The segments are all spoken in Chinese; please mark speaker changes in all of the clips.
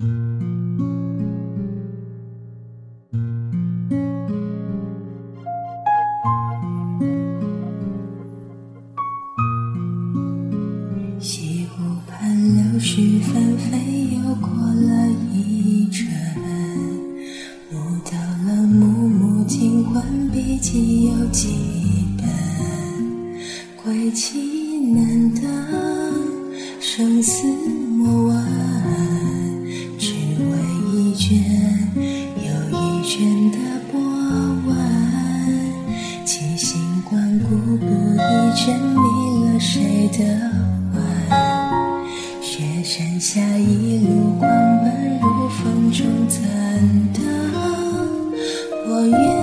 Speaker 1: 西湖畔柳絮纷飞，又过了一春。悟到了暮暮惊魂，笔记有几本。归期难等，生死莫问，圈又一圈的波纹。七星光顾不一针，迷了谁的魂？雪山下一路狂奔，如风中残灯。我愿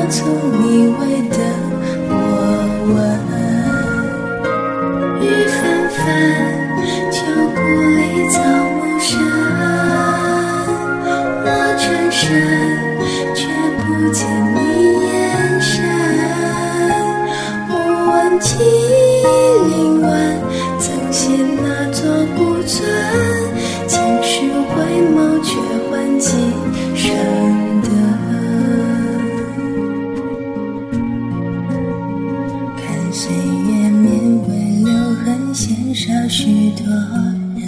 Speaker 1: 我从？你未等我问。雨纷纷，旧故里草岁月绵微留痕，鲜少许多人。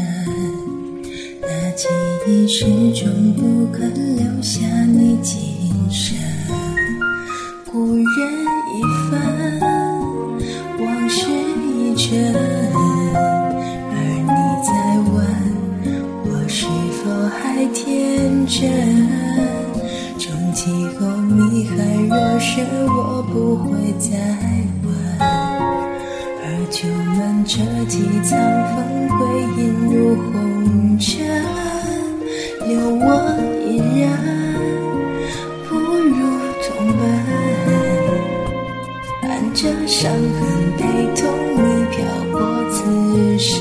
Speaker 1: 那记忆始终不肯留下你今生。故人已分，往事已真。而你在问我是否还天真？从今后你还若深，我不会再问。而旧门这几苍风，归隐入红尘，留我一人，不如同奔。伴着伤痕陪同你漂泊此生。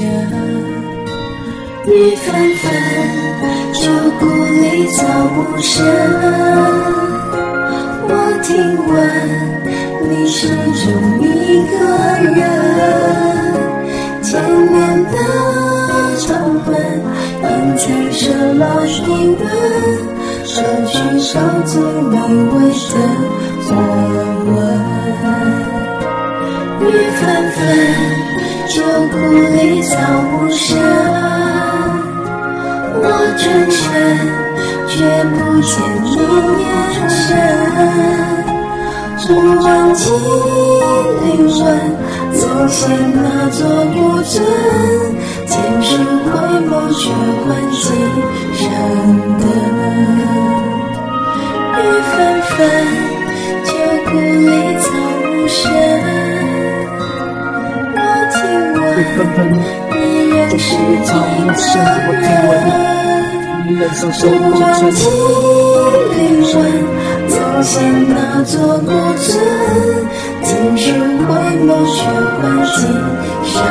Speaker 1: 雨纷纷，旧故里草木深。我听闻你始终一个人，千年的长门，隐藏什么疑问？手举手中你未等我问。雨纷纷，旧故里草木深。我转身，却不见你眼神。不忘记灵魂，曾现那座古村。前世回眸，却换今生灯。雨纷纷，旧故里草木深。我听闻
Speaker 2: 纷，
Speaker 1: 你仍是
Speaker 2: 草木深，我听闻你人生受
Speaker 1: 不
Speaker 2: 过程
Speaker 1: 忘记。灵魂，曾现那座古村。今世回眸，却换今生